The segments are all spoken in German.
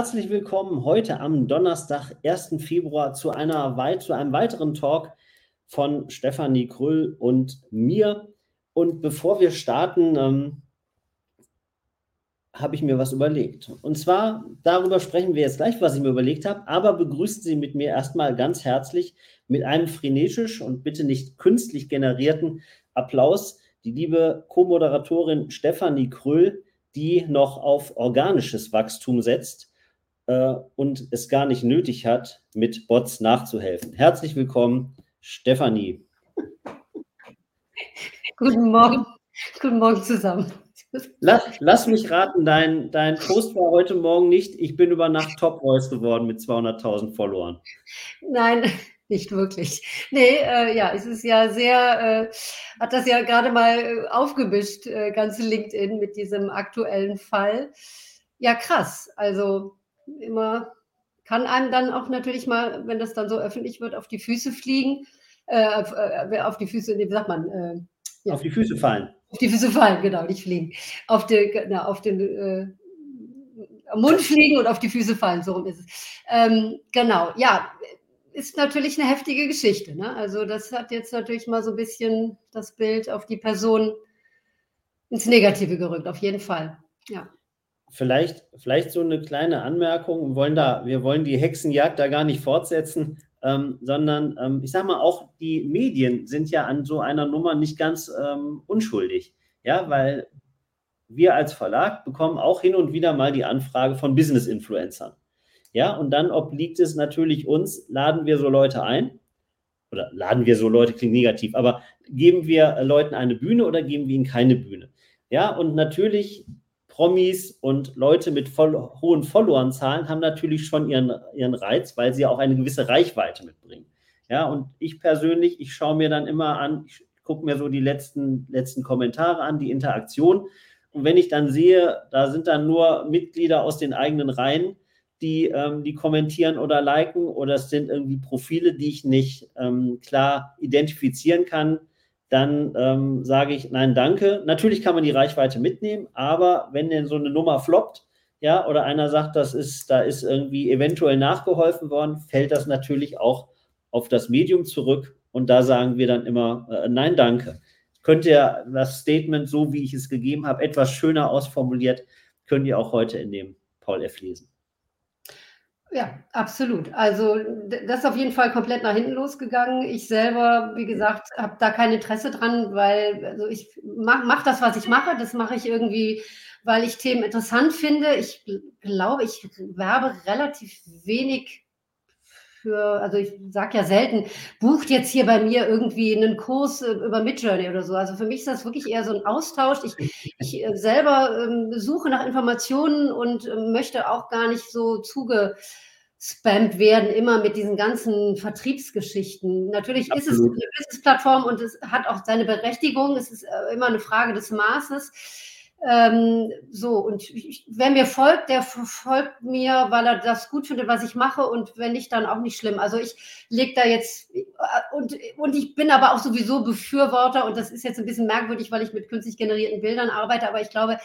Herzlich willkommen heute am Donnerstag, 1. Februar, zu, einer, zu einem weiteren Talk von Stefanie Krüll und mir. Und bevor wir starten, ähm, habe ich mir was überlegt. Und zwar, darüber sprechen wir jetzt gleich, was ich mir überlegt habe, aber begrüßen Sie mit mir erstmal ganz herzlich mit einem frenetisch und bitte nicht künstlich generierten Applaus die liebe Co-Moderatorin Stefanie Kröll, die noch auf organisches Wachstum setzt äh, und es gar nicht nötig hat, mit Bots nachzuhelfen. Herzlich willkommen, Stefanie. Guten Morgen. Guten Morgen zusammen. Lass, lass, mich raten, dein, dein Post war heute Morgen nicht, ich bin über Nacht Top Voice geworden mit 200.000 Followern. Nein, nicht wirklich. Nee, äh, ja, es ist ja sehr, äh, hat das ja gerade mal äh, aufgemischt, äh, ganze LinkedIn mit diesem aktuellen Fall. Ja, krass. Also immer kann einem dann auch natürlich mal, wenn das dann so öffentlich wird, auf die Füße fliegen. Äh, auf, äh, auf, die Füße, wie sagt man? Äh, ja. Auf die Füße fallen. Auf die Füße fallen, genau, nicht fliegen. Auf, die, na, auf den äh, Mund fliegen und auf die Füße fallen, so rum ist es. Ähm, genau, ja, ist natürlich eine heftige Geschichte. Ne? Also das hat jetzt natürlich mal so ein bisschen das Bild auf die Person ins Negative gerückt, auf jeden Fall. Ja vielleicht, vielleicht so eine kleine Anmerkung. Wir wollen, da, wir wollen die Hexenjagd da gar nicht fortsetzen, ähm, sondern ähm, ich sage mal, auch die Medien sind ja an so einer Nummer nicht ganz ähm, unschuldig. Ja, weil wir als Verlag bekommen auch hin und wieder mal die Anfrage von Business-Influencern. Ja, und dann obliegt es natürlich uns, laden wir so Leute ein, oder laden wir so Leute, klingt negativ, aber geben wir Leuten eine Bühne oder geben wir ihnen keine Bühne? Ja, und natürlich Promis und Leute mit voll, hohen Followerzahlen haben natürlich schon ihren, ihren Reiz, weil sie auch eine gewisse Reichweite mitbringen. Ja, und ich persönlich, ich schaue mir dann immer an, ich gucke mir so die letzten, letzten Kommentare an, die Interaktion. Und wenn ich dann sehe, da sind dann nur Mitglieder aus den eigenen Reihen, die, ähm, die kommentieren oder liken, oder es sind irgendwie Profile, die ich nicht ähm, klar identifizieren kann, dann ähm, sage ich nein, danke. Natürlich kann man die Reichweite mitnehmen, aber wenn denn so eine Nummer floppt, ja, oder einer sagt, das ist, da ist irgendwie eventuell nachgeholfen worden, fällt das natürlich auch auf das Medium zurück und da sagen wir dann immer äh, nein, danke. Könnt ihr das Statement, so wie ich es gegeben habe, etwas schöner ausformuliert, könnt ihr auch heute in dem Paul F. lesen. Ja, absolut. Also das ist auf jeden Fall komplett nach hinten losgegangen. Ich selber, wie gesagt, habe da kein Interesse dran, weil also ich mache mach das, was ich mache. Das mache ich irgendwie, weil ich Themen interessant finde. Ich glaube, ich werbe relativ wenig für, also ich sage ja selten, bucht jetzt hier bei mir irgendwie einen Kurs äh, über Midjourney oder so. Also für mich ist das wirklich eher so ein Austausch. Ich, ich äh, selber ähm, suche nach Informationen und äh, möchte auch gar nicht so zugespammt werden, immer mit diesen ganzen Vertriebsgeschichten. Natürlich Absolut. ist es eine Business-Plattform und es hat auch seine Berechtigung. Es ist immer eine Frage des Maßes. Ähm, so, und ich, wer mir folgt, der folgt mir, weil er das gut findet, was ich mache und wenn nicht, dann auch nicht schlimm. Also ich lege da jetzt, äh, und, und ich bin aber auch sowieso Befürworter und das ist jetzt ein bisschen merkwürdig, weil ich mit künstlich generierten Bildern arbeite, aber ich glaube,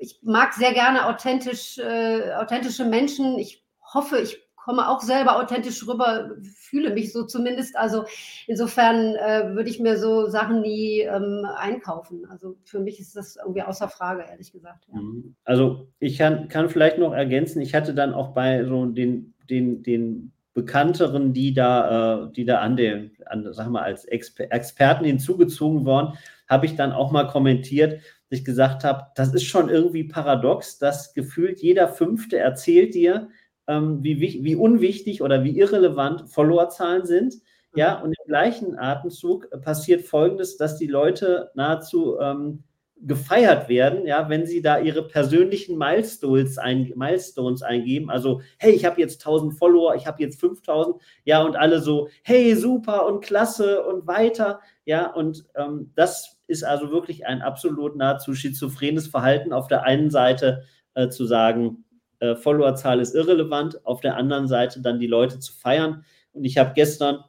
ich mag sehr gerne authentisch, äh, authentische Menschen. Ich hoffe, ich komme auch selber authentisch rüber, fühle mich so zumindest. Also insofern äh, würde ich mir so Sachen nie ähm, einkaufen. Also für mich ist das irgendwie außer Frage, ehrlich gesagt. Ja. Mhm. Also ich kann, kann vielleicht noch ergänzen, ich hatte dann auch bei so den, den, den Bekannteren, die da, äh, die da an den, an, sag mal, als Exper Experten hinzugezogen worden, habe ich dann auch mal kommentiert, dass ich gesagt habe, das ist schon irgendwie paradox, dass gefühlt jeder Fünfte erzählt dir, ähm, wie, wie unwichtig oder wie irrelevant Followerzahlen sind. Ja, mhm. und im gleichen Atemzug passiert Folgendes, dass die Leute nahezu ähm, gefeiert werden, ja, wenn sie da ihre persönlichen Milestones, ein, Milestones eingeben. Also, hey, ich habe jetzt 1000 Follower, ich habe jetzt 5000, ja, und alle so, hey, super und klasse und weiter, ja, und ähm, das ist also wirklich ein absolut nahezu schizophrenes Verhalten, auf der einen Seite äh, zu sagen, äh, Followerzahl ist irrelevant, auf der anderen Seite dann die Leute zu feiern. Und ich habe gestern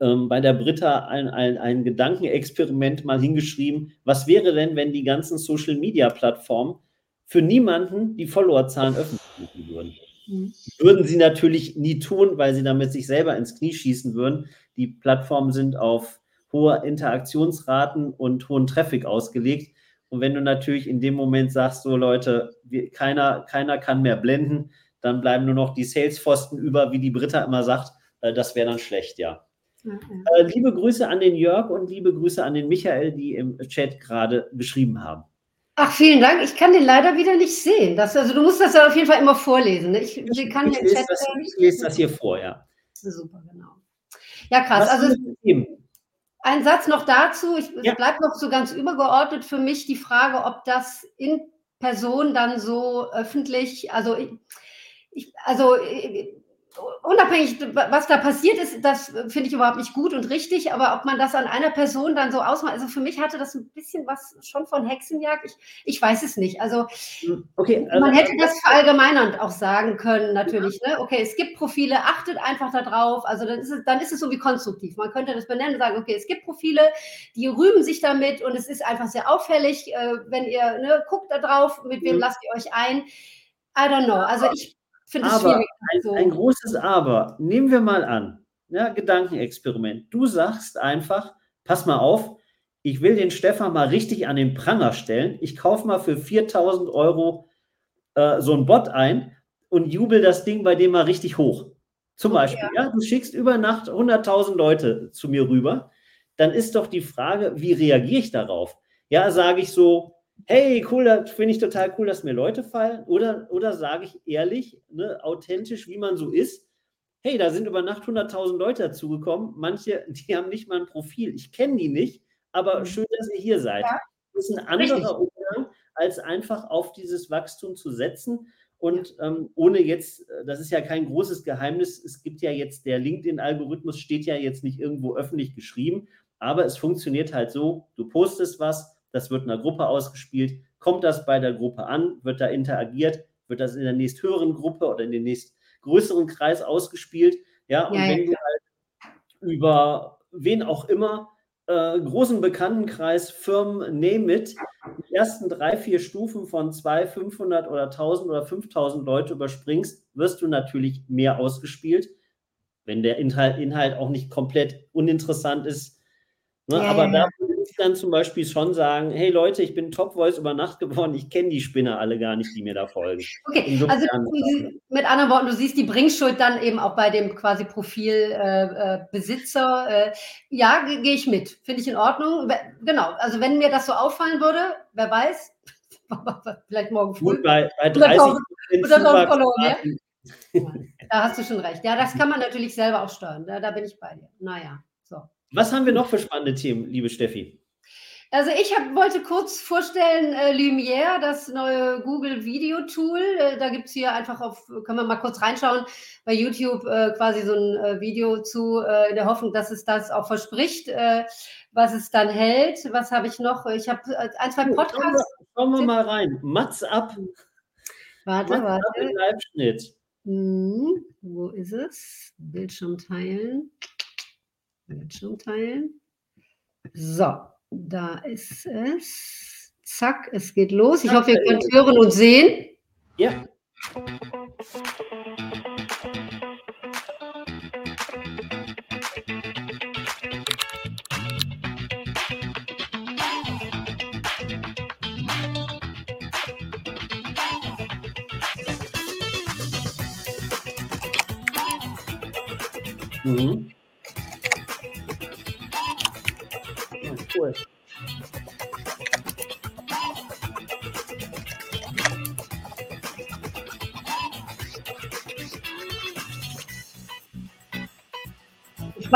ähm, bei der Britta ein, ein, ein Gedankenexperiment mal hingeschrieben, was wäre denn, wenn die ganzen Social-Media-Plattformen für niemanden die Followerzahlen öffentlich würden. Mhm. Würden sie natürlich nie tun, weil sie damit sich selber ins Knie schießen würden. Die Plattformen sind auf hohe Interaktionsraten und hohen Traffic ausgelegt. Und wenn du natürlich in dem Moment sagst, so Leute, wir, keiner, keiner kann mehr blenden, dann bleiben nur noch die Salesforsten über, wie die Britta immer sagt, äh, das wäre dann schlecht, ja. Mhm. Äh, liebe Grüße an den Jörg und liebe Grüße an den Michael, die im Chat gerade geschrieben haben. Ach, vielen Dank. Ich kann den leider wieder nicht sehen. Das, also du musst das ja auf jeden Fall immer vorlesen. Ne? Ich, ich, kann ich, lese das, ich lese das hier vor, ja. Super, genau. Ja, krass. Was also ein Satz noch dazu. Ich, ja. Es bleibt noch so ganz übergeordnet für mich die Frage, ob das in Person dann so öffentlich, also ich, ich also unabhängig, was da passiert ist, das finde ich überhaupt nicht gut und richtig, aber ob man das an einer Person dann so ausmacht, also für mich hatte das ein bisschen was schon von Hexenjagd, ich, ich weiß es nicht. Also, hm, okay, also man hätte das verallgemeinernd auch sagen können, natürlich. Ne? Okay, es gibt Profile, achtet einfach darauf, also dann ist, es, dann ist es so wie konstruktiv. Man könnte das benennen und sagen, okay, es gibt Profile, die rühmen sich damit und es ist einfach sehr auffällig, äh, wenn ihr, ne, guckt da drauf, mit wem mhm. lasst ihr euch ein. I don't know. Also ich finde es schwierig. Ein, ein großes Aber. Nehmen wir mal an, ja, Gedankenexperiment. Du sagst einfach, pass mal auf, ich will den Stefan mal richtig an den Pranger stellen. Ich kaufe mal für 4000 Euro äh, so ein Bot ein und jubel das Ding bei dem mal richtig hoch. Zum okay, Beispiel, ja. ja, du schickst über Nacht 100.000 Leute zu mir rüber. Dann ist doch die Frage, wie reagiere ich darauf? Ja, sage ich so, hey, cool, finde ich total cool, dass mir Leute fallen. Oder, oder sage ich ehrlich, ne, authentisch, wie man so ist, hey, da sind über Nacht 100.000 Leute dazugekommen. Manche, die haben nicht mal ein Profil. Ich kenne die nicht, aber mhm. schön, dass ihr hier seid. Ja. Das ist ein anderer Umgang, als einfach auf dieses Wachstum zu setzen. Und ähm, ohne jetzt, äh, das ist ja kein großes Geheimnis, es gibt ja jetzt, der LinkedIn-Algorithmus steht ja jetzt nicht irgendwo öffentlich geschrieben, aber es funktioniert halt so, du postest was, das wird in einer Gruppe ausgespielt. Kommt das bei der Gruppe an? Wird da interagiert? Wird das in der nächsthöheren Gruppe oder in den nächstgrößeren Kreis ausgespielt? Ja, und ja, wenn ja. du halt über wen auch immer, äh, großen Bekanntenkreis, Firmen, name it, die ersten drei, vier Stufen von 200, 500 oder 1000 oder 5000 Leute überspringst, wirst du natürlich mehr ausgespielt, wenn der Inhalt, Inhalt auch nicht komplett uninteressant ist. Ne? Ja, Aber da dann zum Beispiel schon sagen, hey Leute, ich bin Top Voice über Nacht geworden, ich kenne die Spinner alle gar nicht, die mir da folgen. Okay, also mit anderen Worten, du siehst die Bringschuld dann eben auch bei dem quasi Profilbesitzer. Äh, äh, äh, ja, gehe ich mit, finde ich in Ordnung. Genau, also wenn mir das so auffallen würde, wer weiß, vielleicht morgen früh. Gut, bei, bei 30 Follower mehr. Ja, da hast du schon recht. Ja, das kann man natürlich selber auch steuern. Da, da bin ich bei dir. Naja. Was haben wir noch für spannende Themen, liebe Steffi? Also ich hab, wollte kurz vorstellen, äh, Lumiere, das neue Google Video Tool. Äh, da gibt es hier einfach auf, können wir mal kurz reinschauen, bei YouTube äh, quasi so ein äh, Video zu, äh, in der Hoffnung, dass es das auch verspricht, äh, was es dann hält. Was habe ich noch? Ich habe ein, zwei Podcasts. Schauen wir, schauen wir mal rein. Mats ab. Warte, Mats warte. Ab Live-Schnitt. Hm, wo ist es? Bildschirm teilen. Bildschirm teilen. So, da ist es. Zack, es geht los. Ich hoffe, ihr könnt hören und sehen. Ja. Mhm.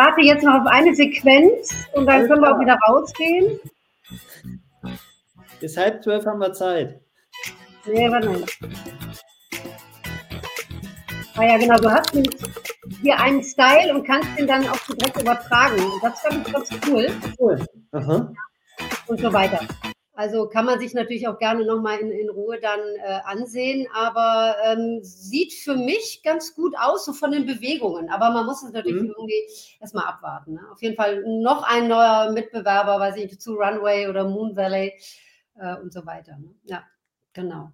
Warte jetzt noch auf eine Sequenz und dann können wir auch wieder rausgehen. Bis halb zwölf haben wir Zeit. Nee, warte mal. Ah ja, genau, du hast hier einen Style und kannst den dann auch direkt übertragen. Das fand ich ganz cool. Cool. Aha. Und so weiter. Also kann man sich natürlich auch gerne nochmal in, in Ruhe dann äh, ansehen, aber ähm, sieht für mich ganz gut aus, so von den Bewegungen. Aber man muss es natürlich mhm. irgendwie erstmal abwarten. Ne? Auf jeden Fall noch ein neuer Mitbewerber, weiß ich nicht, zu Runway oder Moon Valley äh, und so weiter. Ne? Ja, genau.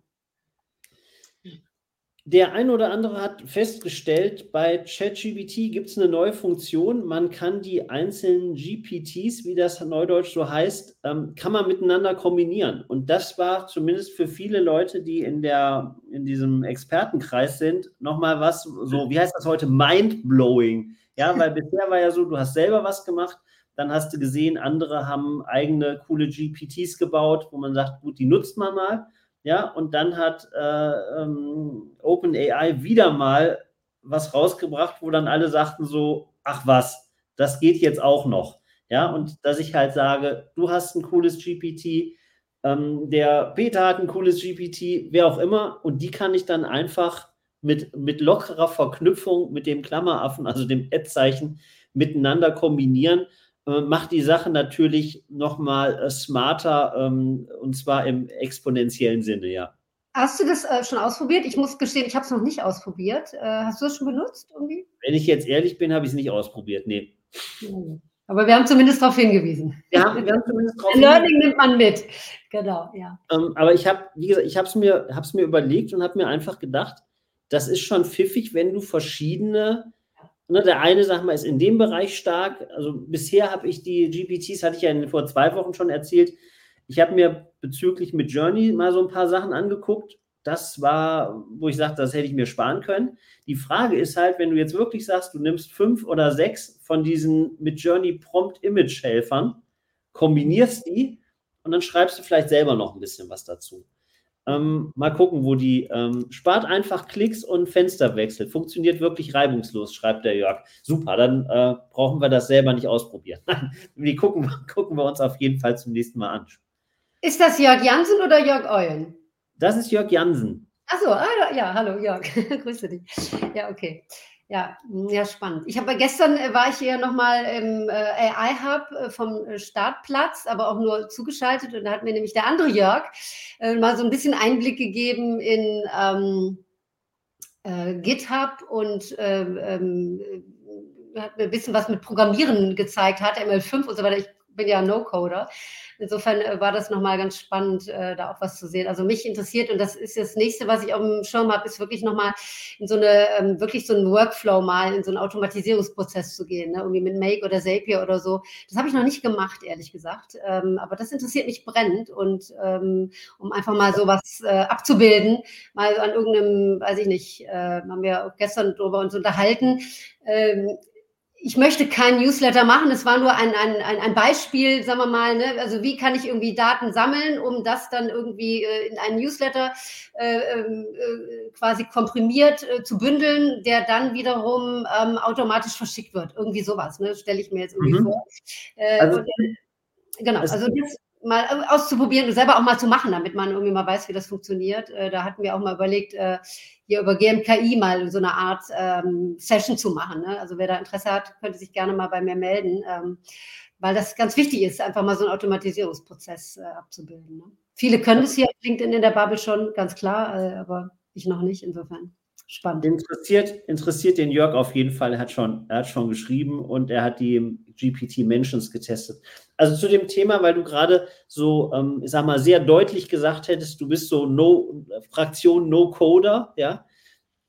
Der ein oder andere hat festgestellt, bei ChatGPT gibt es eine neue Funktion. Man kann die einzelnen GPTs, wie das neudeutsch so heißt, ähm, kann man miteinander kombinieren. Und das war zumindest für viele Leute, die in, der, in diesem Expertenkreis sind, nochmal was, so, wie heißt das heute, mind-blowing. Ja, weil bisher war ja so, du hast selber was gemacht, dann hast du gesehen, andere haben eigene coole GPTs gebaut, wo man sagt, gut, die nutzt man mal. Ja, und dann hat äh, ähm, OpenAI wieder mal was rausgebracht, wo dann alle sagten so, ach was, das geht jetzt auch noch. Ja, und dass ich halt sage, du hast ein cooles GPT, ähm, der Peter hat ein cooles GPT, wer auch immer, und die kann ich dann einfach mit, mit lockerer Verknüpfung mit dem Klammeraffen, also dem Ad-Zeichen, miteinander kombinieren macht die Sache natürlich nochmal äh, smarter ähm, und zwar im exponentiellen Sinne, ja. Hast du das äh, schon ausprobiert? Ich muss gestehen, ich habe es noch nicht ausprobiert. Äh, hast du das schon benutzt irgendwie? Wenn ich jetzt ehrlich bin, habe ich es nicht ausprobiert, nee. Aber wir haben zumindest darauf hingewiesen. Ja, wir haben zumindest darauf Learning nimmt man mit. Genau, ja. Ähm, aber ich habe, wie gesagt, ich habe es mir, mir überlegt und habe mir einfach gedacht, das ist schon pfiffig, wenn du verschiedene Ne, der eine, sag mal, ist in dem Bereich stark. Also bisher habe ich die GPTs, hatte ich ja vor zwei Wochen schon erzählt. Ich habe mir bezüglich mit Journey mal so ein paar Sachen angeguckt. Das war, wo ich sagte, das hätte ich mir sparen können. Die Frage ist halt, wenn du jetzt wirklich sagst, du nimmst fünf oder sechs von diesen mit Journey Prompt Image Helfern, kombinierst die und dann schreibst du vielleicht selber noch ein bisschen was dazu. Ähm, mal gucken, wo die ähm, spart einfach Klicks und Fensterwechsel. Funktioniert wirklich reibungslos, schreibt der Jörg. Super, dann äh, brauchen wir das selber nicht ausprobieren. die gucken, gucken wir uns auf jeden Fall zum nächsten Mal an. Ist das Jörg Jansen oder Jörg Eulen? Das ist Jörg Jansen. Achso, ah, ja, hallo Jörg. Grüße dich. Ja, okay. Ja, ja, spannend. Ich habe gestern äh, war ich hier nochmal im äh, AI Hub äh, vom Startplatz, aber auch nur zugeschaltet und da hat mir nämlich der andere Jörg mal so ein bisschen Einblick gegeben in ähm, äh, GitHub und ähm, ähm hat mir ein bisschen was mit Programmieren gezeigt, HTML5 und so weiter. Ich bin ja No-Coder. Insofern äh, war das nochmal ganz spannend, äh, da auch was zu sehen. Also mich interessiert, und das ist das nächste, was ich auf dem Schirm habe, ist wirklich nochmal in so eine, ähm, wirklich so einen Workflow mal, in so einen Automatisierungsprozess zu gehen, ne? irgendwie mit Make oder Zapier oder so. Das habe ich noch nicht gemacht, ehrlich gesagt. Ähm, aber das interessiert mich brennend und ähm, um einfach mal sowas äh, abzubilden, mal an irgendeinem, weiß ich nicht, haben wir gestern darüber uns unterhalten, ich möchte keinen Newsletter machen. Es war nur ein, ein, ein, Beispiel, sagen wir mal. Ne? Also wie kann ich irgendwie Daten sammeln, um das dann irgendwie äh, in einen Newsletter äh, ähm, äh, quasi komprimiert äh, zu bündeln, der dann wiederum ähm, automatisch verschickt wird. Irgendwie sowas, ne? stelle ich mir jetzt irgendwie mhm. vor. Äh, also, und, genau, also das, mal auszuprobieren und selber auch mal zu machen, damit man irgendwie mal weiß, wie das funktioniert. Äh, da hatten wir auch mal überlegt, äh, hier über GMKI mal so eine Art ähm, Session zu machen. Ne? Also wer da Interesse hat, könnte sich gerne mal bei mir melden, ähm, weil das ganz wichtig ist, einfach mal so einen Automatisierungsprozess äh, abzubilden. Ne? Viele können das hier auf LinkedIn in der Bubble schon, ganz klar, äh, aber ich noch nicht, insofern. Spannend. Interessiert, interessiert den Jörg auf jeden Fall. Er hat schon, er hat schon geschrieben und er hat die GPT Mentions getestet. Also zu dem Thema, weil du gerade so, ähm, ich sag mal, sehr deutlich gesagt hättest, du bist so No, Fraktion No-Coder, ja.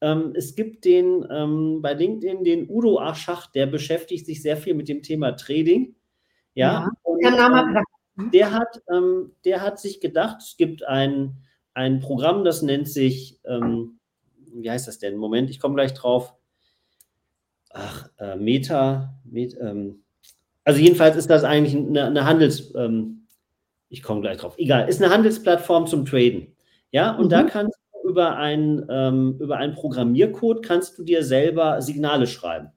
Ähm, es gibt den ähm, bei LinkedIn den Udo Aschach, der beschäftigt sich sehr viel mit dem Thema Trading. Ja, ja und, ähm, der, hat, ähm, der hat sich gedacht, es gibt ein, ein Programm, das nennt sich ähm, wie heißt das denn? Moment, ich komme gleich drauf. Ach, äh, Meta, Met, ähm, also jedenfalls ist das eigentlich eine, eine Handels, ähm, ich komme gleich drauf, egal, ist eine Handelsplattform zum Traden. Ja, und mhm. da kannst du über, ein, ähm, über einen Programmiercode kannst du dir selber Signale schreiben.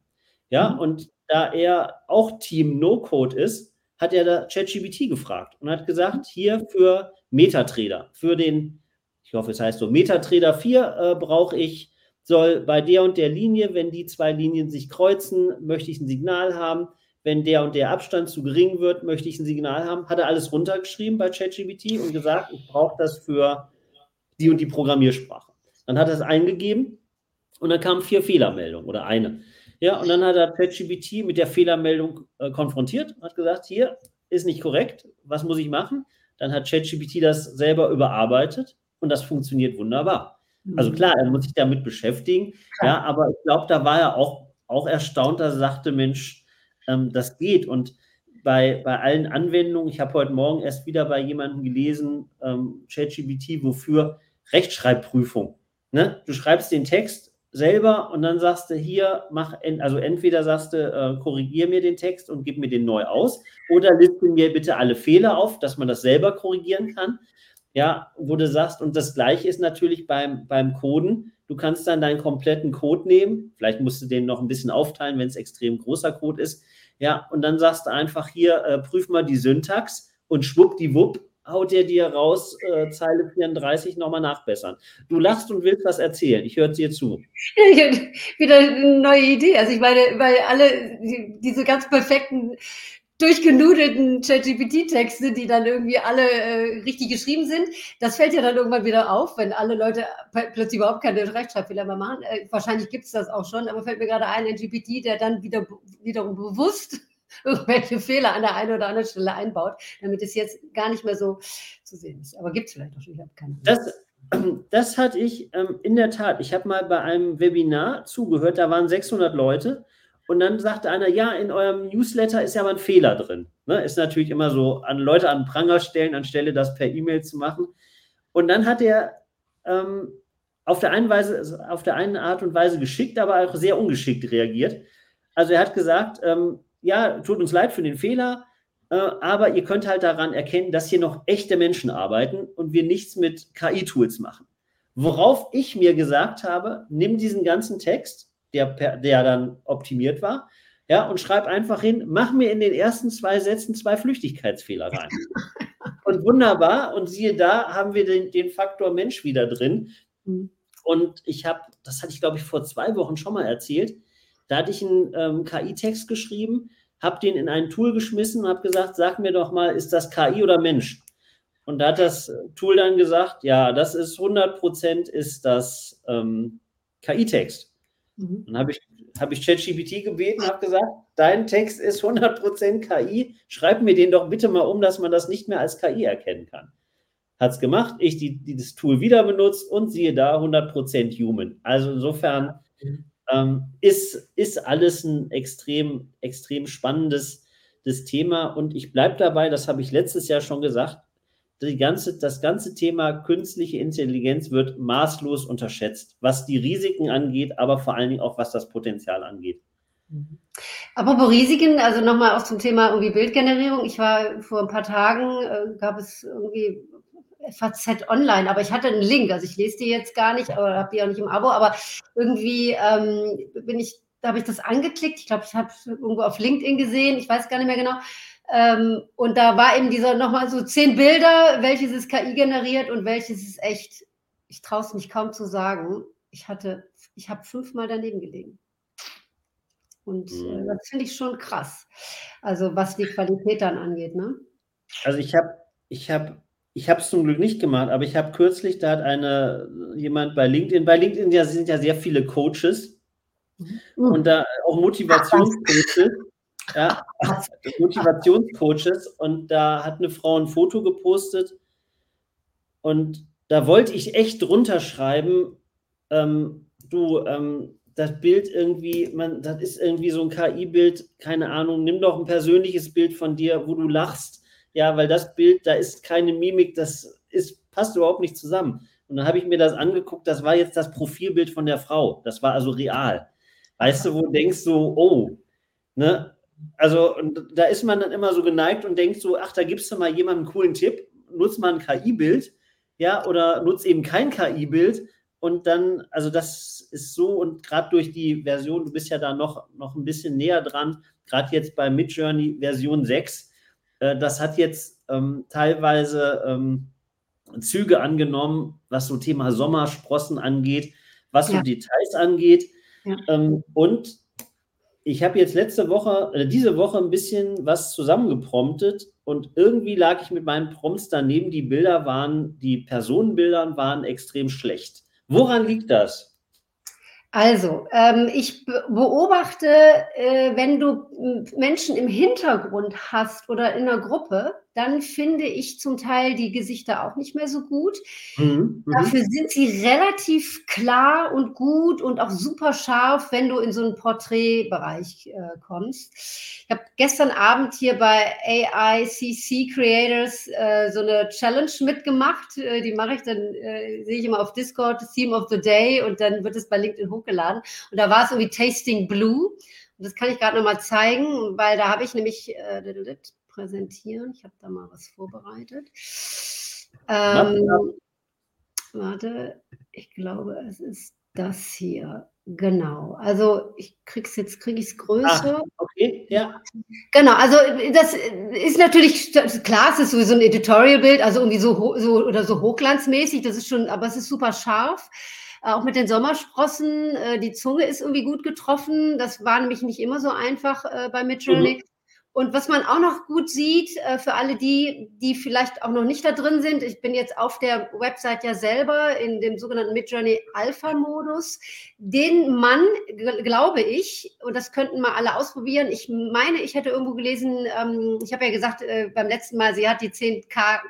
Ja, mhm. und da er auch Team No-Code ist, hat er da ChatGPT gefragt und hat gesagt, hier für Metatrader, für den ich hoffe, es heißt so, MetaTrader 4 äh, brauche ich, soll bei der und der Linie, wenn die zwei Linien sich kreuzen, möchte ich ein Signal haben. Wenn der und der Abstand zu gering wird, möchte ich ein Signal haben. Hat er alles runtergeschrieben bei ChatGPT und gesagt, ich brauche das für die und die Programmiersprache. Dann hat er es eingegeben und dann kamen vier Fehlermeldungen oder eine. Ja, und dann hat er ChatGPT mit der Fehlermeldung äh, konfrontiert und hat gesagt, hier ist nicht korrekt, was muss ich machen? Dann hat ChatGPT das selber überarbeitet und das funktioniert wunderbar. Also mhm. klar, er muss sich damit beschäftigen, klar. ja, aber ich glaube, da war er auch, auch erstaunt, dass er sagte, Mensch, ähm, das geht. Und bei, bei allen Anwendungen, ich habe heute Morgen erst wieder bei jemandem gelesen, ähm, ChatGPT, wofür Rechtschreibprüfung. Ne? Du schreibst den Text selber und dann sagst du hier, mach, also entweder sagst du, äh, korrigier mir den Text und gib mir den neu aus oder liste mir bitte alle Fehler auf, dass man das selber korrigieren kann. Ja, wo du sagst, und das gleiche ist natürlich beim, beim Coden. Du kannst dann deinen kompletten Code nehmen. Vielleicht musst du den noch ein bisschen aufteilen, wenn es extrem großer Code ist. Ja, und dann sagst du einfach hier, äh, prüf mal die Syntax und schwuppdiwupp haut er dir raus, äh, Zeile 34 nochmal nachbessern. Du lachst und willst was erzählen. Ich höre dir zu. Wieder eine neue Idee. Also ich meine, weil alle diese ganz perfekten durchgenudelten ChatGPT-Texte, die dann irgendwie alle äh, richtig geschrieben sind. Das fällt ja dann irgendwann wieder auf, wenn alle Leute plötzlich überhaupt keine Rechtschreibfehler mehr machen. Äh, wahrscheinlich gibt es das auch schon, aber fällt mir gerade ein, ein GPT, der dann wieder wiederum bewusst irgendwelche Fehler an der einen oder anderen Stelle einbaut, damit es jetzt gar nicht mehr so zu sehen ist. Aber gibt es vielleicht auch schon, ich habe keine Ahnung. Das, das hatte ich ähm, in der Tat. Ich habe mal bei einem Webinar zugehört, da waren 600 Leute und dann sagte einer, ja, in eurem Newsletter ist ja aber ein Fehler drin. Ne? Ist natürlich immer so, an Leute an Pranger stellen, anstelle das per E-Mail zu machen. Und dann hat er ähm, auf, der einen Weise, auf der einen Art und Weise geschickt, aber auch sehr ungeschickt reagiert. Also er hat gesagt, ähm, ja, tut uns leid für den Fehler, äh, aber ihr könnt halt daran erkennen, dass hier noch echte Menschen arbeiten und wir nichts mit KI-Tools machen. Worauf ich mir gesagt habe, nimm diesen ganzen Text, der, der dann optimiert war. Ja, und schreib einfach hin, mach mir in den ersten zwei Sätzen zwei Flüchtigkeitsfehler rein. und wunderbar, und siehe da, haben wir den, den Faktor Mensch wieder drin. Mhm. Und ich habe, das hatte ich glaube ich vor zwei Wochen schon mal erzählt, da hatte ich einen ähm, KI-Text geschrieben, habe den in ein Tool geschmissen und habe gesagt, sag mir doch mal, ist das KI oder Mensch? Und da hat das Tool dann gesagt, ja, das ist 100 Prozent ist das ähm, KI-Text. Mhm. Dann habe ich, hab ich ChatGPT gebeten, habe gesagt, dein Text ist 100% KI, schreib mir den doch bitte mal um, dass man das nicht mehr als KI erkennen kann. Hat es gemacht, ich die, die, das Tool wieder benutzt und siehe da 100% Human. Also insofern ähm, ist, ist alles ein extrem, extrem spannendes das Thema und ich bleibe dabei, das habe ich letztes Jahr schon gesagt, die ganze, das ganze Thema künstliche Intelligenz wird maßlos unterschätzt, was die Risiken angeht, aber vor allen Dingen auch was das Potenzial angeht. Mhm. Apropos Risiken, also nochmal auch zum Thema irgendwie Bildgenerierung. Ich war vor ein paar Tagen, äh, gab es irgendwie FAZ online, aber ich hatte einen Link, also ich lese die jetzt gar nicht, aber habe die auch nicht im Abo, aber irgendwie ähm, bin ich, da habe ich das angeklickt. Ich glaube, ich habe es irgendwo auf LinkedIn gesehen, ich weiß gar nicht mehr genau. Ähm, und da war eben dieser nochmal so zehn Bilder, welches ist KI generiert und welches ist echt. Ich traue es mich kaum zu sagen. Ich hatte, ich habe fünfmal daneben gelegen. Und äh, mhm. das finde ich schon krass. Also was die Qualität dann angeht, ne? Also ich habe, ich habe, ich habe es zum Glück nicht gemacht, aber ich habe kürzlich, da hat eine jemand bei LinkedIn, bei LinkedIn ja, sind ja sehr viele Coaches mhm. und da auch Motivationscoaches ja, Motivationscoaches und da hat eine Frau ein Foto gepostet und da wollte ich echt drunter schreiben, ähm, du, ähm, das Bild irgendwie, man, das ist irgendwie so ein KI-Bild, keine Ahnung, nimm doch ein persönliches Bild von dir, wo du lachst, ja, weil das Bild, da ist keine Mimik, das ist, passt überhaupt nicht zusammen. Und dann habe ich mir das angeguckt, das war jetzt das Profilbild von der Frau, das war also real. Weißt du, wo du denkst so, oh, ne, also da ist man dann immer so geneigt und denkt so, ach, da gibst du mal jemandem einen coolen Tipp, nutzt mal ein KI-Bild, ja, oder nutzt eben kein KI-Bild und dann, also das ist so und gerade durch die Version, du bist ja da noch, noch ein bisschen näher dran, gerade jetzt bei Midjourney Version 6, äh, das hat jetzt ähm, teilweise ähm, Züge angenommen, was so Thema Sommersprossen angeht, was ja. so Details angeht. Ja. Ähm, und ich habe jetzt letzte Woche, äh, diese Woche ein bisschen was zusammengepromptet und irgendwie lag ich mit meinen Prompts daneben. Die Bilder waren, die Personenbilder waren extrem schlecht. Woran liegt das? Also, ähm, ich beobachte, äh, wenn du Menschen im Hintergrund hast oder in einer Gruppe, dann finde ich zum Teil die Gesichter auch nicht mehr so gut. Mhm, mhm. Dafür sind sie relativ klar und gut und auch super scharf, wenn du in so einen Porträtbereich äh, kommst. Ich habe gestern Abend hier bei AICC Creators äh, so eine Challenge mitgemacht. Äh, die mache ich dann, äh, sehe ich immer auf Discord, Theme of the Day und dann wird es bei LinkedIn hochgeladen. Und da war es irgendwie Tasting Blue. Und das kann ich gerade nochmal zeigen, weil da habe ich nämlich äh, präsentieren. Ich habe da mal was vorbereitet. Ähm, warte, ich glaube, es ist das hier. Genau. Also ich krieg's jetzt, kriege ich es größer. Ah, okay, ja. Genau, also das ist natürlich klar, es ist sowieso ein Editorial-Bild, also irgendwie so, so oder so hochglanzmäßig, das ist schon, aber es ist super scharf. Auch mit den Sommersprossen, äh, die Zunge ist irgendwie gut getroffen. Das war nämlich nicht immer so einfach äh, bei Midjourney. Mhm. Und was man auch noch gut sieht, äh, für alle die, die vielleicht auch noch nicht da drin sind, ich bin jetzt auf der Website ja selber in dem sogenannten Midjourney Alpha-Modus, den man, glaube ich, und das könnten mal alle ausprobieren, ich meine, ich hätte irgendwo gelesen, ähm, ich habe ja gesagt äh, beim letzten Mal, sie hat die 10k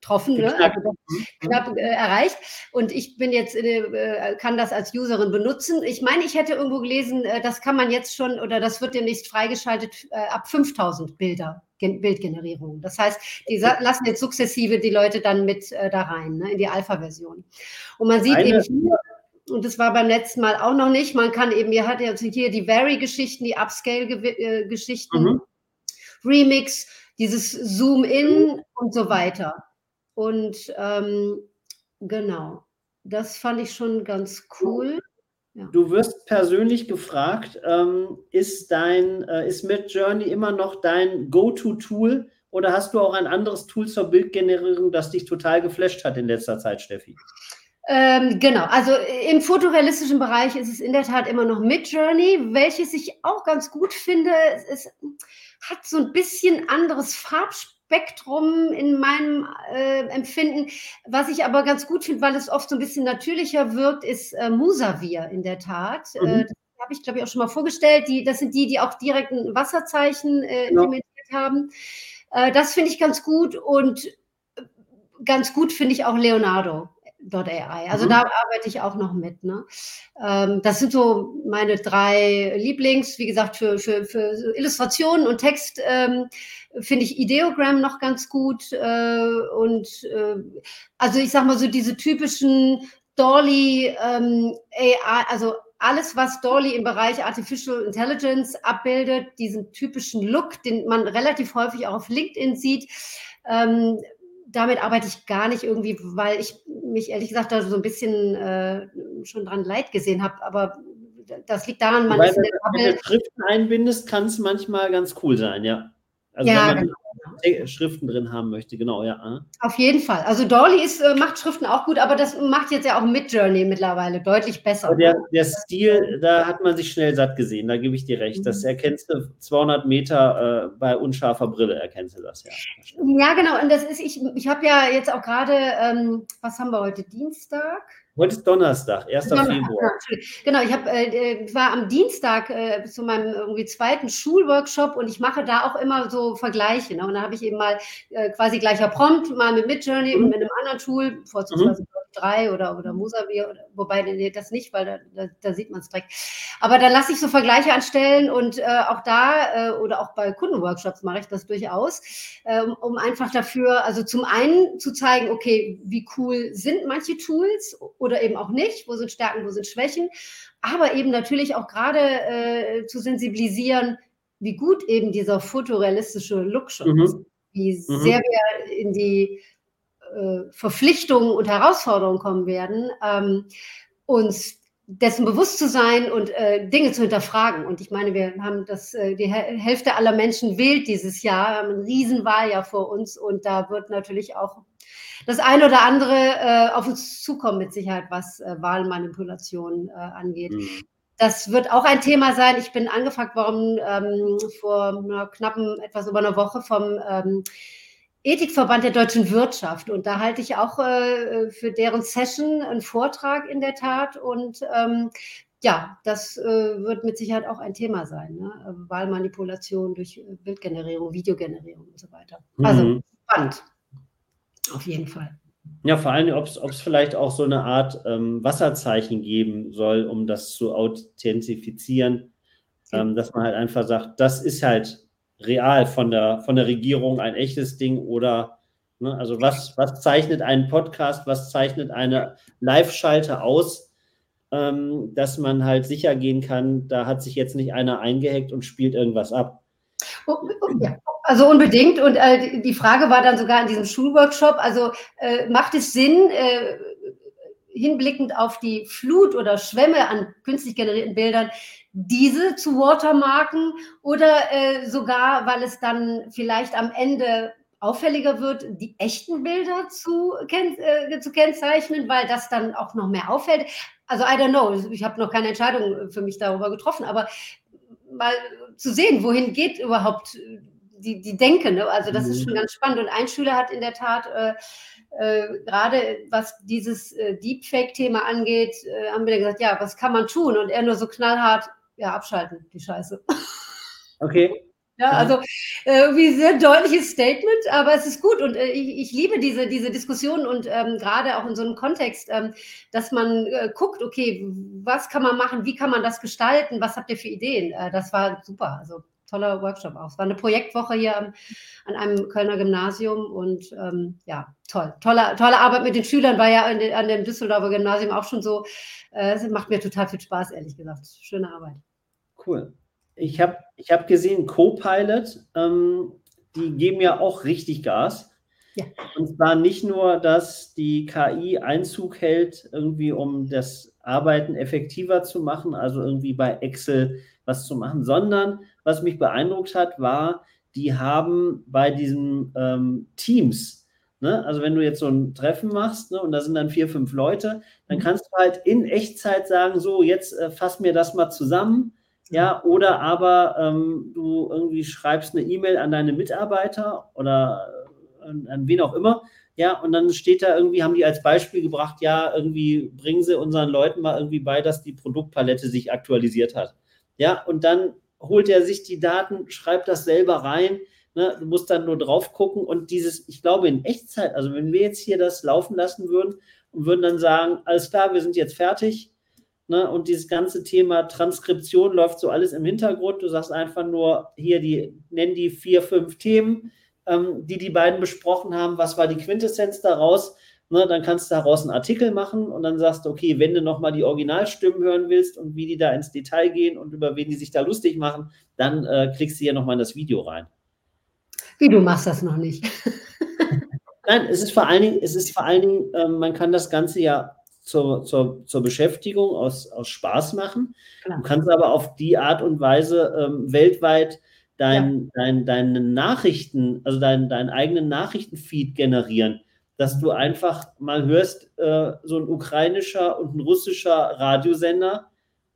getroffen, ne? also knapp äh, erreicht. Und ich bin jetzt, äh, kann das als Userin benutzen. Ich meine, ich hätte irgendwo gelesen, äh, das kann man jetzt schon oder das wird demnächst freigeschaltet äh, ab 5000 Bilder. Bildgenerierung. Das heißt, die lassen jetzt sukzessive die Leute dann mit äh, da rein, ne, in die Alpha-Version. Und man sieht Eine, eben hier, und das war beim letzten Mal auch noch nicht, man kann eben, ihr hat ja hier die Vary-Geschichten, die Upscale-Geschichten, äh, mhm. Remix, dieses Zoom-In und so weiter. Und ähm, genau, das fand ich schon ganz cool. Ja. Du wirst persönlich gefragt, ähm, ist dein, äh, ist Midjourney immer noch dein Go-To-Tool oder hast du auch ein anderes Tool zur Bildgenerierung, das dich total geflasht hat in letzter Zeit, Steffi? Ähm, genau, also im fotorealistischen Bereich ist es in der Tat immer noch Midjourney, welches ich auch ganz gut finde. Es, es hat so ein bisschen anderes Farbspektrum in meinem äh, Empfinden. Was ich aber ganz gut finde, weil es oft so ein bisschen natürlicher wirkt, ist äh, Musavir in der Tat. Äh, mhm. Äh, das habe ich, glaube ich, auch schon mal vorgestellt. Die, das sind die, die auch direkt ein Wasserzeichen äh, implementiert ja. haben. Äh, das finde ich ganz gut und ganz gut finde ich auch Leonardo. AI. Also mhm. da arbeite ich auch noch mit. Ne? Ähm, das sind so meine drei Lieblings. Wie gesagt, für, für, für Illustrationen und Text ähm, finde ich Ideogram noch ganz gut. Äh, und äh, also ich sag mal so diese typischen Dolly ähm, AI, also alles, was Dolly im Bereich Artificial Intelligence abbildet, diesen typischen Look, den man relativ häufig auch auf LinkedIn sieht, ähm, damit arbeite ich gar nicht irgendwie, weil ich mich ehrlich gesagt da so ein bisschen äh, schon dran leid gesehen habe. Aber das liegt daran, man Weil, ist in der Bubble. Wenn du Schriften einbindest, kann es manchmal ganz cool sein, ja. Also ja, wenn man genau. Schriften drin haben möchte, genau, ja. Auf jeden Fall. Also Dolly ist, äh, macht Schriften auch gut, aber das macht jetzt ja auch mit Journey mittlerweile deutlich besser. Aber der, der Stil, da hat man sich schnell satt gesehen, da gebe ich dir recht. Das mhm. erkennst du 200 Meter äh, bei unscharfer Brille, erkennst du das, ja. Ja, genau. Und das ist, ich, ich habe ja jetzt auch gerade, ähm, was haben wir heute, Dienstag? Heute ist Donnerstag, 1. Donnerstag, Februar. Genau, ich hab, äh, äh, war am Dienstag äh, zu meinem irgendwie zweiten Schulworkshop und ich mache da auch immer so Vergleiche. Ne? Und da habe ich eben mal äh, quasi gleicher Prompt, mal mit Midjourney mhm. und mit einem anderen Tool, vorzugsweise mhm. Drei oder, oder Musavi, oder, wobei nee, das nicht, weil da, da, da sieht man es direkt. Aber da lasse ich so Vergleiche anstellen und äh, auch da äh, oder auch bei Kundenworkshops mache ich das durchaus, äh, um, um einfach dafür, also zum einen zu zeigen, okay, wie cool sind manche Tools oder eben auch nicht, wo sind Stärken, wo sind Schwächen, aber eben natürlich auch gerade äh, zu sensibilisieren, wie gut eben dieser fotorealistische Look schon mhm. ist, wie mhm. sehr wir in die äh, Verpflichtungen und Herausforderungen kommen werden, ähm, uns dessen bewusst zu sein und äh, Dinge zu hinterfragen. Und ich meine, wir haben das, äh, die Hälfte aller Menschen wählt dieses Jahr, haben ein Riesenwahljahr vor uns und da wird natürlich auch das eine oder andere äh, auf uns zukommen mit Sicherheit, was äh, Wahlmanipulation äh, angeht. Mhm. Das wird auch ein Thema sein. Ich bin angefragt worden ähm, vor einer knappen, etwas über einer Woche vom ähm, Ethikverband der deutschen Wirtschaft. Und da halte ich auch äh, für deren Session einen Vortrag in der Tat. Und ähm, ja, das äh, wird mit Sicherheit auch ein Thema sein. Ne? Wahlmanipulation durch äh, Bildgenerierung, Videogenerierung und so weiter. Also mhm. spannend. Auf jeden Fall. Ja, vor allem, ob es vielleicht auch so eine Art ähm, Wasserzeichen geben soll, um das zu authentifizieren, ähm, dass man halt einfach sagt, das ist halt real von der, von der Regierung ein echtes Ding oder ne, also was, was zeichnet einen Podcast, was zeichnet eine Live-Schalte aus, ähm, dass man halt sicher gehen kann, da hat sich jetzt nicht einer eingehackt und spielt irgendwas ab. Oh, oh, ja. Also unbedingt. Und äh, die Frage war dann sogar in diesem Schulworkshop, also äh, macht es Sinn, äh, hinblickend auf die Flut oder Schwämme an künstlich generierten Bildern, diese zu watermarken oder äh, sogar, weil es dann vielleicht am Ende auffälliger wird, die echten Bilder zu, ken äh, zu kennzeichnen, weil das dann auch noch mehr auffällt. Also I don't know, ich habe noch keine Entscheidung für mich darüber getroffen, aber mal zu sehen, wohin geht überhaupt die, die Denke. Ne? Also das mhm. ist schon ganz spannend. Und ein Schüler hat in der Tat äh, äh, gerade was dieses äh, Deepfake-Thema angeht, äh, haben wir gesagt, ja, was kann man tun? Und er nur so knallhart, ja, abschalten, die Scheiße. Okay. Ja, also äh, irgendwie sehr deutliches Statement, aber es ist gut und äh, ich, ich, liebe diese, diese Diskussion und ähm, gerade auch in so einem Kontext, ähm, dass man äh, guckt, okay, was kann man machen, wie kann man das gestalten, was habt ihr für Ideen? Äh, das war super, also toller Workshop auch. Es war eine Projektwoche hier am, an einem Kölner Gymnasium und ähm, ja, toll. Tolle, tolle Arbeit mit den Schülern war ja den, an dem Düsseldorfer Gymnasium auch schon so. Äh, es macht mir total viel Spaß, ehrlich gesagt. Schöne Arbeit. Cool. Ich habe ich hab gesehen, Copilot, ähm, die geben ja auch richtig Gas. Ja. Und zwar nicht nur, dass die KI Einzug hält, irgendwie um das Arbeiten effektiver zu machen, also irgendwie bei Excel was zu machen, sondern was mich beeindruckt hat, war, die haben bei diesen ähm, Teams, ne, also wenn du jetzt so ein Treffen machst ne, und da sind dann vier, fünf Leute, dann mhm. kannst du halt in Echtzeit sagen, so, jetzt äh, fass mir das mal zusammen. Ja, oder aber ähm, du irgendwie schreibst eine E-Mail an deine Mitarbeiter oder äh, an, an wen auch immer, ja, und dann steht da irgendwie, haben die als Beispiel gebracht, ja, irgendwie bringen sie unseren Leuten mal irgendwie bei, dass die Produktpalette sich aktualisiert hat. Ja, und dann holt er sich die Daten, schreibt das selber rein. Ne, du musst dann nur drauf gucken und dieses, ich glaube in Echtzeit, also wenn wir jetzt hier das laufen lassen würden und würden dann sagen, alles klar, wir sind jetzt fertig, ne, und dieses ganze Thema Transkription läuft so alles im Hintergrund. Du sagst einfach nur, hier, die nennen die vier, fünf Themen, ähm, die die beiden besprochen haben. Was war die Quintessenz daraus? Ne, dann kannst du daraus einen Artikel machen und dann sagst du, okay, wenn du nochmal die Originalstimmen hören willst und wie die da ins Detail gehen und über wen die sich da lustig machen, dann äh, klickst du hier nochmal in das Video rein. Wie, du machst das noch nicht? Nein, es ist vor allen Dingen, es ist vor allen Dingen, ähm, man kann das Ganze ja zur, zur, zur Beschäftigung aus, aus Spaß machen. Klar. Du kannst aber auf die Art und Weise ähm, weltweit dein, ja. dein, deine Nachrichten, also deinen dein eigenen Nachrichtenfeed generieren dass du einfach mal hörst, äh, so ein ukrainischer und ein russischer Radiosender,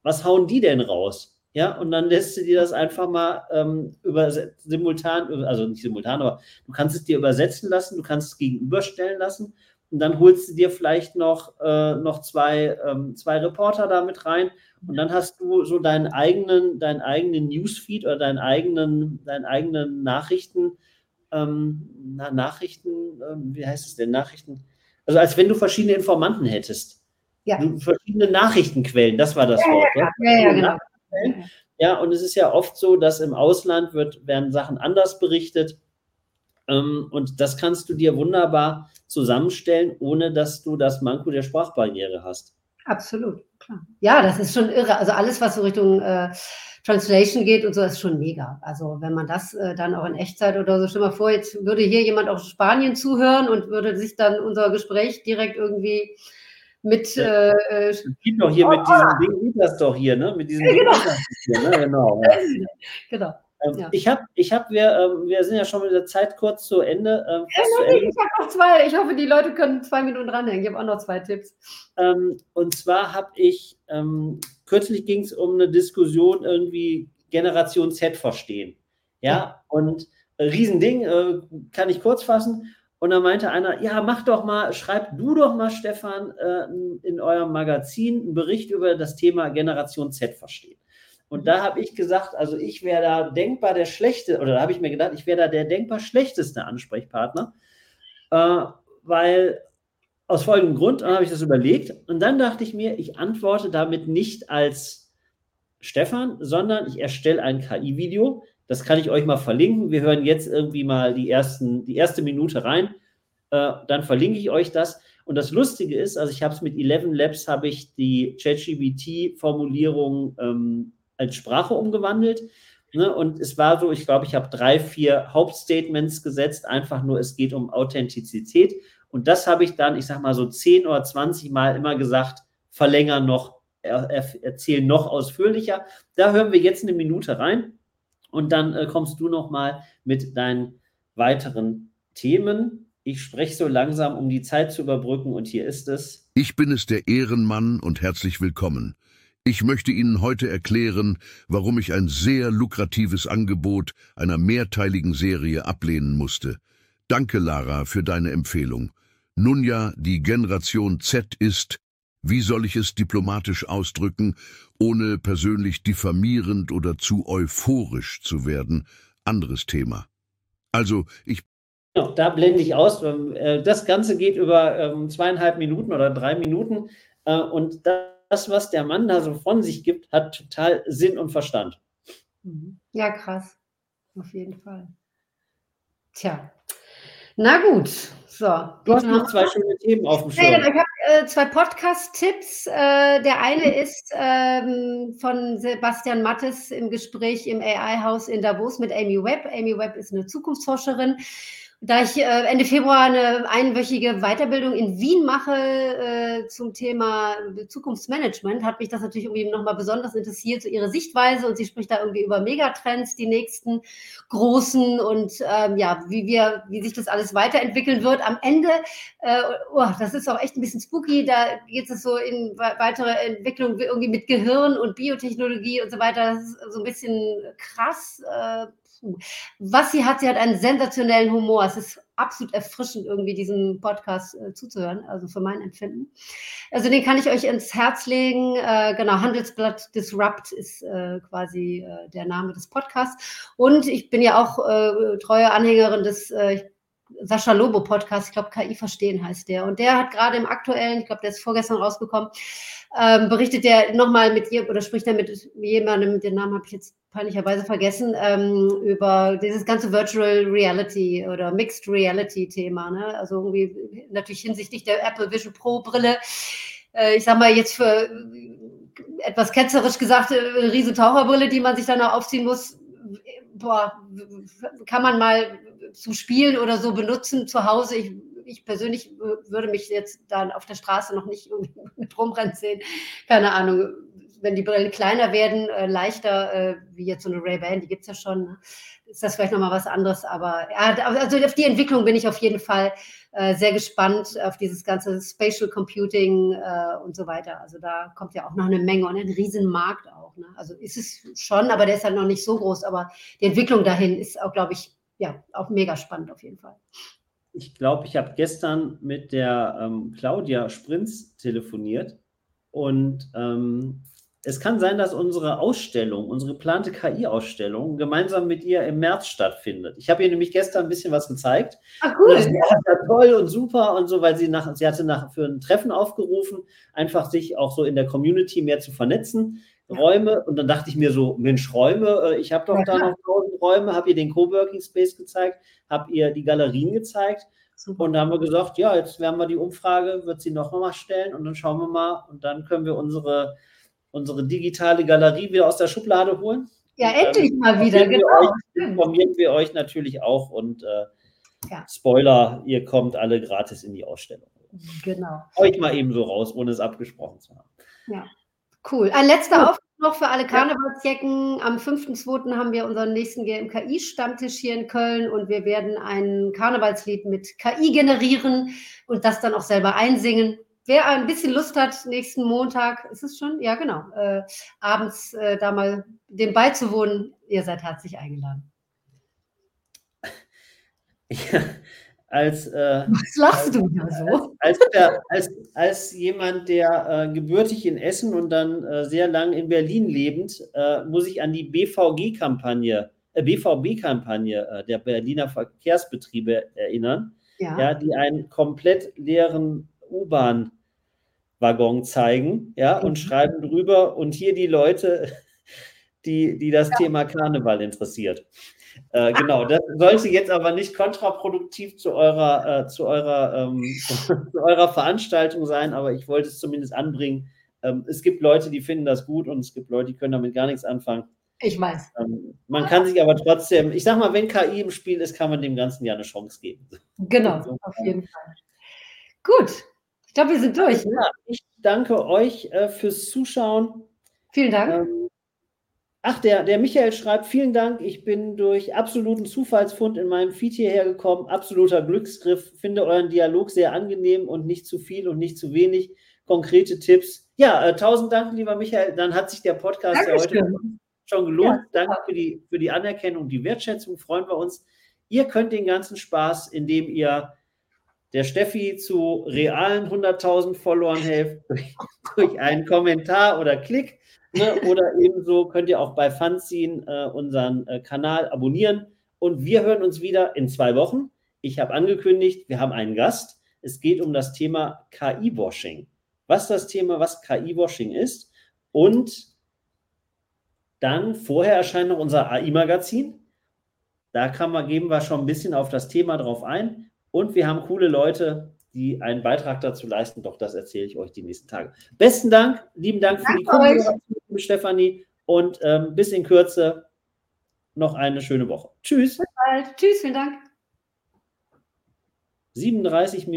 was hauen die denn raus? Ja, und dann lässt du dir das einfach mal ähm, über, simultan, also nicht simultan, aber du kannst es dir übersetzen lassen, du kannst es gegenüberstellen lassen und dann holst du dir vielleicht noch, äh, noch zwei, ähm, zwei Reporter da mit rein und dann hast du so deinen eigenen, deinen eigenen Newsfeed oder deinen eigenen, deinen eigenen Nachrichten, ähm, na, Nachrichten, ähm, wie heißt es denn, Nachrichten, also als wenn du verschiedene Informanten hättest. Ja. Verschiedene Nachrichtenquellen, das war das ja, Wort. Ja, ja, ja genau. Ja, und es ist ja oft so, dass im Ausland wird, werden Sachen anders berichtet. Ähm, und das kannst du dir wunderbar zusammenstellen, ohne dass du das Manko der Sprachbarriere hast. Absolut, klar. Ja, das ist schon irre. Also alles, was so Richtung äh, Translation geht und so, ist schon mega. Also wenn man das äh, dann auch in Echtzeit oder so, stell mal vor, jetzt würde hier jemand aus Spanien zuhören und würde sich dann unser Gespräch direkt irgendwie mit. Ja. Äh, äh geht doch hier oh, mit diesem oh. Ding, geht das doch hier, ne? Mit diesem ja, genau. Ding. Hier, ne? Genau. Ja. genau. Ähm, ja. Ich habe, ich hab, wir, ähm, wir sind ja schon mit der Zeit kurz zu Ende. Ähm, ja, zu Ende. Ich habe noch zwei. Ich hoffe, die Leute können zwei Minuten dranhängen. Ich habe auch noch zwei Tipps. Ähm, und zwar habe ich, ähm, kürzlich ging es um eine Diskussion irgendwie Generation Z verstehen. Ja, ja. und äh, Riesending, äh, kann ich kurz fassen. Und dann meinte einer, ja, mach doch mal, schreib du doch mal, Stefan, äh, in eurem Magazin einen Bericht über das Thema Generation Z verstehen. Und da habe ich gesagt, also ich wäre da denkbar der schlechte, oder da habe ich mir gedacht, ich wäre da der denkbar schlechteste Ansprechpartner, äh, weil aus folgendem Grund, dann habe ich das überlegt und dann dachte ich mir, ich antworte damit nicht als Stefan, sondern ich erstelle ein KI-Video, das kann ich euch mal verlinken. Wir hören jetzt irgendwie mal die, ersten, die erste Minute rein. Äh, dann verlinke ich euch das. Und das Lustige ist, also ich habe es mit 11 Labs, habe ich die ChatGPT-Formulierung ähm, als Sprache umgewandelt. Ne? Und es war so, ich glaube, ich habe drei, vier Hauptstatements gesetzt, einfach nur, es geht um Authentizität. Und das habe ich dann, ich sage mal so 10 oder 20 Mal immer gesagt, verlängern noch, er, erzählen noch ausführlicher. Da hören wir jetzt eine Minute rein. Und dann äh, kommst du noch mal mit deinen weiteren Themen. Ich spreche so langsam, um die Zeit zu überbrücken. Und hier ist es. Ich bin es, der Ehrenmann, und herzlich willkommen. Ich möchte Ihnen heute erklären, warum ich ein sehr lukratives Angebot einer mehrteiligen Serie ablehnen musste. Danke, Lara, für deine Empfehlung. Nun ja, die Generation Z ist, wie soll ich es diplomatisch ausdrücken, ohne persönlich diffamierend oder zu euphorisch zu werden? Anderes Thema. Also, ich. Ja, da blende ich aus. Ähm, äh, das Ganze geht über ähm, zweieinhalb Minuten oder drei Minuten. Äh, und das, was der Mann da so von sich gibt, hat total Sinn und Verstand. Mhm. Ja, krass. Auf jeden Fall. Tja. Na gut, so. Du hast noch zwei schöne Themen auf dem Schirm. Ja, ich habe äh, zwei Podcast-Tipps. Äh, der eine mhm. ist ähm, von Sebastian Mattes im Gespräch im AI-Haus in Davos mit Amy Webb. Amy Webb ist eine Zukunftsforscherin da ich äh, Ende Februar eine einwöchige Weiterbildung in Wien mache äh, zum Thema Zukunftsmanagement, hat mich das natürlich irgendwie nochmal besonders interessiert, so ihre Sichtweise. Und sie spricht da irgendwie über Megatrends, die nächsten großen und ähm, ja, wie wir, wie sich das alles weiterentwickeln wird. Am Ende, äh, oh, das ist auch echt ein bisschen spooky, da geht es so in weitere Entwicklung irgendwie mit Gehirn und Biotechnologie und so weiter. Das ist so ein bisschen krass. Äh, was sie hat, sie hat einen sensationellen Humor. Es ist absolut erfrischend, irgendwie diesem Podcast äh, zuzuhören, also für mein Empfinden. Also den kann ich euch ins Herz legen. Äh, genau, Handelsblatt Disrupt ist äh, quasi äh, der Name des Podcasts. Und ich bin ja auch äh, treue Anhängerin des äh, Sascha Lobo Podcast, ich glaube KI verstehen heißt der. Und der hat gerade im aktuellen, ich glaube, der ist vorgestern rausgekommen, ähm, berichtet der nochmal mit ihr oder spricht er mit jemandem, den Namen habe ich jetzt peinlicherweise vergessen, ähm, über dieses ganze Virtual Reality oder Mixed Reality Thema. Ne? Also irgendwie natürlich hinsichtlich der Apple Vision Pro Brille. Äh, ich sag mal jetzt für etwas ketzerisch gesagt, äh, eine riesen Taucherbrille, die man sich dann auch aufziehen muss. Boah, kann man mal zum Spielen oder so benutzen zu Hause. Ich ich persönlich würde mich jetzt dann auf der Straße noch nicht mit rumrennen sehen. Keine Ahnung, wenn die Brillen kleiner werden, äh, leichter, äh, wie jetzt so eine Ray-Ban, die gibt es ja schon, ne? ist das vielleicht nochmal was anderes. Aber ja, also auf die Entwicklung bin ich auf jeden Fall äh, sehr gespannt, auf dieses ganze Spatial Computing äh, und so weiter. Also da kommt ja auch noch eine Menge und ein Riesenmarkt auch. Ne? Also ist es schon, aber der ist halt noch nicht so groß. Aber die Entwicklung dahin ist auch, glaube ich, ja, auch mega spannend auf jeden Fall ich glaube, ich habe gestern mit der ähm, Claudia Sprinz telefoniert und ähm, es kann sein, dass unsere Ausstellung, unsere geplante KI-Ausstellung gemeinsam mit ihr im März stattfindet. Ich habe ihr nämlich gestern ein bisschen was gezeigt. Ach cool. Das war toll und super und so, weil sie nach, sie hatte nach, für ein Treffen aufgerufen, einfach sich auch so in der Community mehr zu vernetzen. Räume und dann dachte ich mir so, Mensch, Räume, äh, ich habe doch ja, da noch tausend Räume, habe ihr den Coworking Space gezeigt, habe ihr die Galerien gezeigt Super. und da haben wir gesagt, ja, jetzt werden wir die Umfrage, wird sie noch mal stellen und dann schauen wir mal und dann können wir unsere, unsere digitale Galerie wieder aus der Schublade holen. Ja, endlich mal wieder, genau. Euch, informieren wir euch natürlich auch und äh, ja. Spoiler, ihr kommt alle gratis in die Ausstellung. Genau. Euch mal eben so raus, ohne es abgesprochen zu haben. Ja. Cool. Ein letzter Aufruf noch für alle Karnevalsjecken. Am 5.2. haben wir unseren nächsten GMKI-Stammtisch hier in Köln und wir werden ein Karnevalslied mit KI generieren und das dann auch selber einsingen. Wer ein bisschen Lust hat, nächsten Montag, ist es schon? Ja, genau. Äh, abends äh, da mal dem beizuwohnen, ihr seid herzlich eingeladen. Ja, als, äh, Was lachst du da so? als, der, als, als jemand, der äh, gebürtig in Essen und dann äh, sehr lang in Berlin lebend, äh, muss ich an die BVG-Kampagne, äh, BVB-Kampagne äh, der Berliner Verkehrsbetriebe erinnern, Ja. ja, die einen komplett leeren U-Bahn-Waggon zeigen, ja, und Mhm. schreiben drüber und hier die Leute, die, die das Thema Karneval interessiert. Äh, genau, das sollte jetzt aber nicht kontraproduktiv zu eurer, äh, zu, eurer, ähm, zu eurer Veranstaltung sein, aber ich wollte es zumindest anbringen. Ähm, es gibt Leute, die finden das gut und es gibt Leute, die können damit gar nichts anfangen. Ich weiß. Ähm, man kann sich aber trotzdem, ich sag mal, wenn KI im Spiel ist, kann man dem Ganzen ja eine Chance geben. Genau, auf jeden Fall. Gut. Ich glaube, wir sind durch. Ja, ich danke euch äh, fürs Zuschauen. Vielen Dank. Ach, der, der Michael schreibt, vielen Dank. Ich bin durch absoluten Zufallsfund in meinem Feed hierher gekommen. Absoluter Glücksgriff. Finde euren Dialog sehr angenehm und nicht zu viel und nicht zu wenig. Konkrete Tipps. Ja, äh, tausend Dank, lieber Michael. Dann hat sich der Podcast ja heute Dankeschön. schon gelohnt. Ja, Danke für die, für die Anerkennung, die Wertschätzung. Freuen wir uns. Ihr könnt den ganzen Spaß, indem ihr der Steffi zu realen 100.000 Followern helft, durch, durch einen Kommentar oder Klick. Ne? Oder ebenso könnt ihr auch bei Fanzine äh, unseren äh, Kanal abonnieren. Und wir hören uns wieder in zwei Wochen. Ich habe angekündigt, wir haben einen Gast. Es geht um das Thema KI-Washing. Was das Thema, was KI-Washing ist. Und dann vorher erscheint noch unser AI-Magazin. Da kann man, geben wir schon ein bisschen auf das Thema drauf ein. Und wir haben coole Leute, die einen Beitrag dazu leisten. Doch das erzähle ich euch die nächsten Tage. Besten Dank, lieben Dank für die. Kooperation, Stefanie. Und ähm, bis in Kürze noch eine schöne Woche. Tschüss. Bald. Tschüss, vielen Dank. 37 Minuten.